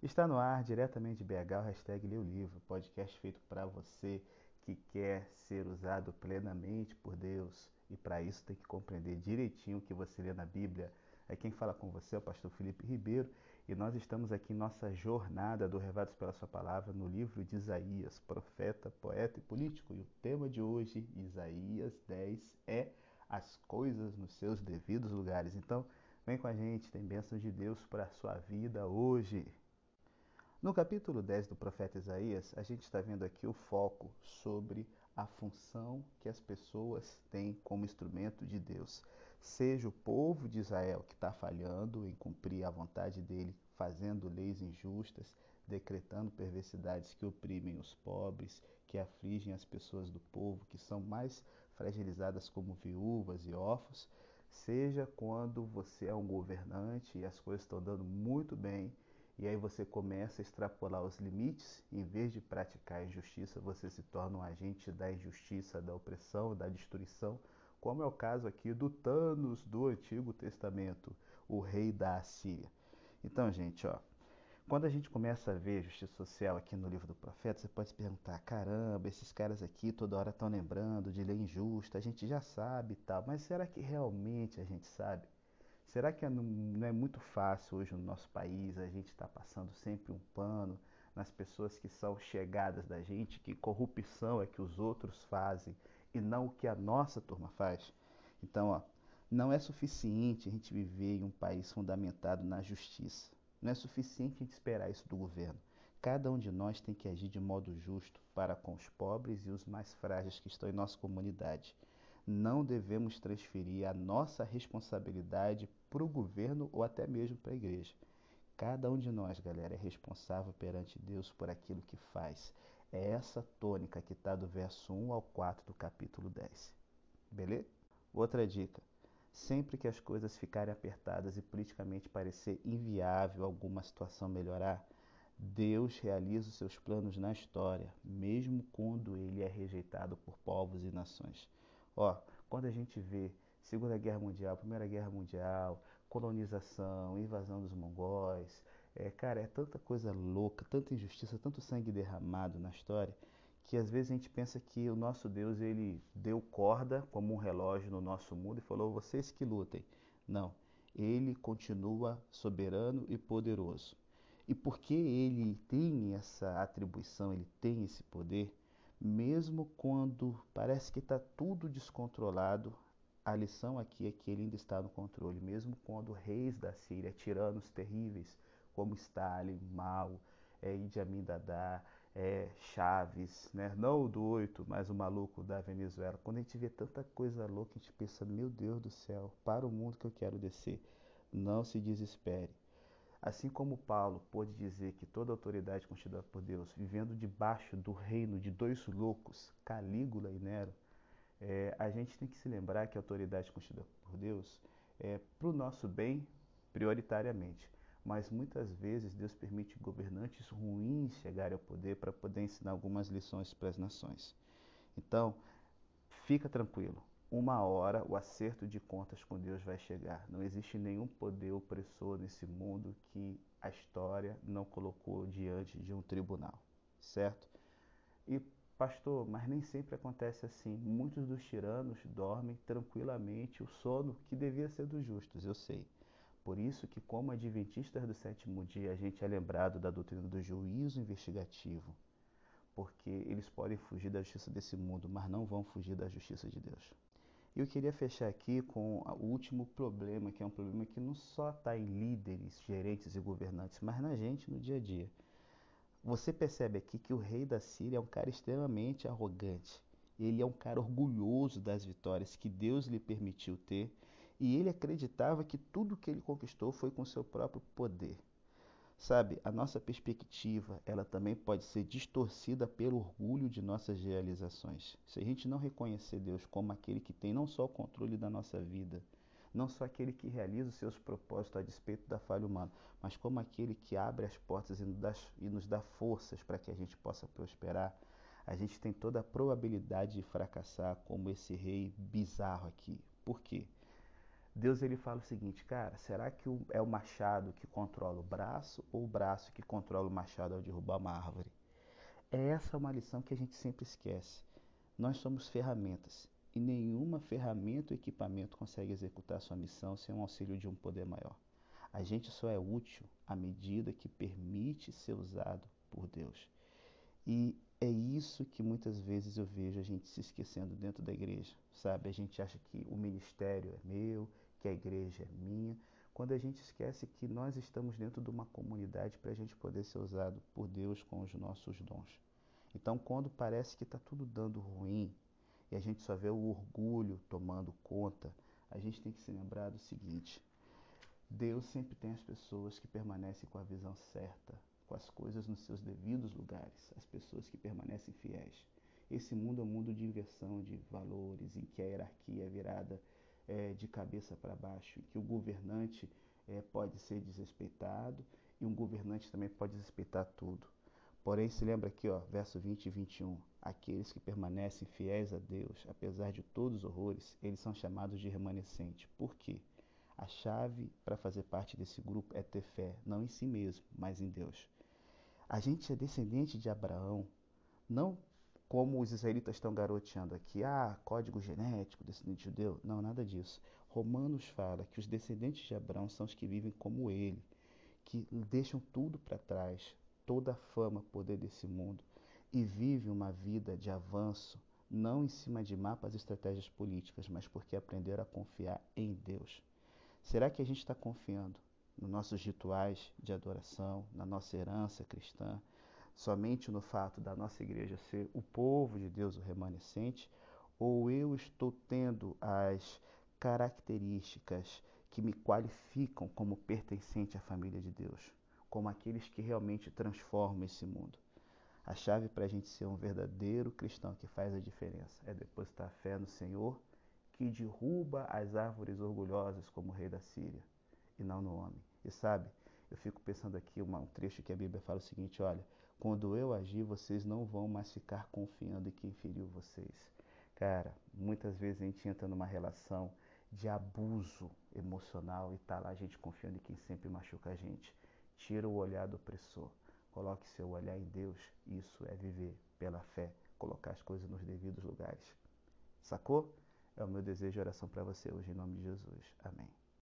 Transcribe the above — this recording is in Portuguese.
Está no ar, diretamente de BH, o hashtag o Livro, podcast feito para você que quer ser usado plenamente por Deus e para isso tem que compreender direitinho o que você lê na Bíblia. É quem fala com você é o pastor Felipe Ribeiro e nós estamos aqui em nossa jornada do Revados pela Sua Palavra no livro de Isaías, profeta, poeta e político. E o tema de hoje, Isaías 10, é as coisas nos seus devidos lugares. Então, vem com a gente, tem bênçãos de Deus para a sua vida hoje. No capítulo 10 do profeta Isaías, a gente está vendo aqui o foco sobre a função que as pessoas têm como instrumento de Deus. Seja o povo de Israel que está falhando em cumprir a vontade dele, fazendo leis injustas, decretando perversidades que oprimem os pobres, que afligem as pessoas do povo, que são mais fragilizadas como viúvas e órfãos, seja quando você é um governante e as coisas estão dando muito bem e aí você começa a extrapolar os limites, em vez de praticar a injustiça, você se torna um agente da injustiça, da opressão, da destruição, como é o caso aqui do Thanos do Antigo Testamento, o rei da Assíria. Então, gente, ó, quando a gente começa a ver justiça social aqui no livro do profeta, você pode se perguntar: caramba, esses caras aqui toda hora estão lembrando de lei injusta, a gente já sabe e tal, mas será que realmente a gente sabe? Será que é não é muito fácil hoje no nosso país a gente estar tá passando sempre um pano nas pessoas que são chegadas da gente, que corrupção é que os outros fazem e não o que a nossa turma faz? Então, ó, não é suficiente a gente viver em um país fundamentado na justiça. Não é suficiente a gente esperar isso do governo. Cada um de nós tem que agir de modo justo para com os pobres e os mais frágeis que estão em nossa comunidade não devemos transferir a nossa responsabilidade para o governo ou até mesmo para a igreja. Cada um de nós, galera, é responsável perante Deus por aquilo que faz. É essa tônica que está do verso 1 ao 4 do capítulo 10. Beleza? Outra dica. Sempre que as coisas ficarem apertadas e politicamente parecer inviável alguma situação melhorar, Deus realiza os seus planos na história, mesmo quando ele é rejeitado por povos e nações. Ó, quando a gente vê Segunda Guerra Mundial, Primeira Guerra Mundial, colonização, invasão dos mongóis, é, cara, é tanta coisa louca, tanta injustiça, tanto sangue derramado na história, que às vezes a gente pensa que o nosso Deus ele deu corda como um relógio no nosso mundo e falou: vocês que lutem. Não, ele continua soberano e poderoso. E porque ele tem essa atribuição, ele tem esse poder, mesmo quando parece que está tudo descontrolado, a lição aqui é que ele ainda está no controle, mesmo quando reis da Síria, tiranos terríveis como Stalin, Mao, é, Idi Amin Dada, é, Chaves, né? não o do 8, mas o maluco da Venezuela. Quando a gente vê tanta coisa louca, a gente pensa, meu Deus do céu, para o mundo que eu quero descer. Não se desespere. Assim como Paulo pôde dizer que toda autoridade constituída por Deus, vivendo debaixo do reino de dois loucos, Calígula e Nero, é, a gente tem que se lembrar que a autoridade constituída por Deus é para o nosso bem prioritariamente. Mas muitas vezes Deus permite governantes ruins chegarem ao poder para poder ensinar algumas lições para as nações. Então, fica tranquilo uma hora o acerto de contas com Deus vai chegar. Não existe nenhum poder opressor nesse mundo que a história não colocou diante de um tribunal, certo? E pastor, mas nem sempre acontece assim. Muitos dos tiranos dormem tranquilamente o sono que devia ser dos justos, eu sei. Por isso que como adventistas do sétimo dia, a gente é lembrado da doutrina do juízo investigativo, porque eles podem fugir da justiça desse mundo, mas não vão fugir da justiça de Deus. Eu queria fechar aqui com o último problema, que é um problema que não só está em líderes, gerentes e governantes, mas na gente no dia a dia. Você percebe aqui que o rei da Síria é um cara extremamente arrogante. Ele é um cara orgulhoso das vitórias que Deus lhe permitiu ter, e ele acreditava que tudo que ele conquistou foi com seu próprio poder. Sabe, a nossa perspectiva, ela também pode ser distorcida pelo orgulho de nossas realizações. Se a gente não reconhecer Deus como aquele que tem não só o controle da nossa vida, não só aquele que realiza os seus propósitos a despeito da falha humana, mas como aquele que abre as portas e nos dá, forças para que a gente possa prosperar, a gente tem toda a probabilidade de fracassar como esse rei bizarro aqui. Por quê? Deus ele fala o seguinte, cara, será que é o machado que controla o braço ou o braço que controla o machado ao derrubar uma árvore? É essa uma lição que a gente sempre esquece. Nós somos ferramentas e nenhuma ferramenta ou equipamento consegue executar sua missão sem o auxílio de um poder maior. A gente só é útil à medida que permite ser usado por Deus. E é isso que muitas vezes eu vejo a gente se esquecendo dentro da igreja, sabe? A gente acha que o ministério é meu, que a igreja é minha, quando a gente esquece que nós estamos dentro de uma comunidade para a gente poder ser usado por Deus com os nossos dons. Então, quando parece que está tudo dando ruim e a gente só vê o orgulho tomando conta, a gente tem que se lembrar do seguinte: Deus sempre tem as pessoas que permanecem com a visão certa, com as coisas nos seus devidos lugares, as pessoas que permanecem fiéis. Esse mundo é um mundo de inversão de valores, em que a hierarquia é virada é, de cabeça para baixo, em que o governante é, pode ser desrespeitado e um governante também pode desrespeitar tudo. Porém, se lembra aqui, ó, verso 20 e 21. Aqueles que permanecem fiéis a Deus, apesar de todos os horrores, eles são chamados de remanescente. Por quê? A chave para fazer parte desse grupo é ter fé, não em si mesmo, mas em Deus. A gente é descendente de Abraão, não como os israelitas estão garoteando aqui, ah, código genético, descendente judeu. Não, nada disso. Romanos fala que os descendentes de Abraão são os que vivem como ele, que deixam tudo para trás, toda a fama, poder desse mundo, e vivem uma vida de avanço, não em cima de mapas e estratégias políticas, mas porque aprenderam a confiar em Deus. Será que a gente está confiando nos nossos rituais de adoração, na nossa herança cristã, somente no fato da nossa igreja ser o povo de Deus, o remanescente, ou eu estou tendo as características que me qualificam como pertencente à família de Deus, como aqueles que realmente transformam esse mundo? A chave para a gente ser um verdadeiro cristão que faz a diferença é depositar fé no Senhor que derruba as árvores orgulhosas como o rei da Síria, e não no homem. E sabe, eu fico pensando aqui uma, um trecho que a Bíblia fala o seguinte: olha, quando eu agir, vocês não vão mais ficar confiando em quem feriu vocês. Cara, muitas vezes a gente entra numa relação de abuso emocional e tá lá a gente confiando em quem sempre machuca a gente. Tira o olhar do opressor, coloque seu olhar em Deus. Isso é viver pela fé, colocar as coisas nos devidos lugares. Sacou? É o meu desejo e oração para você hoje, em nome de Jesus. Amém.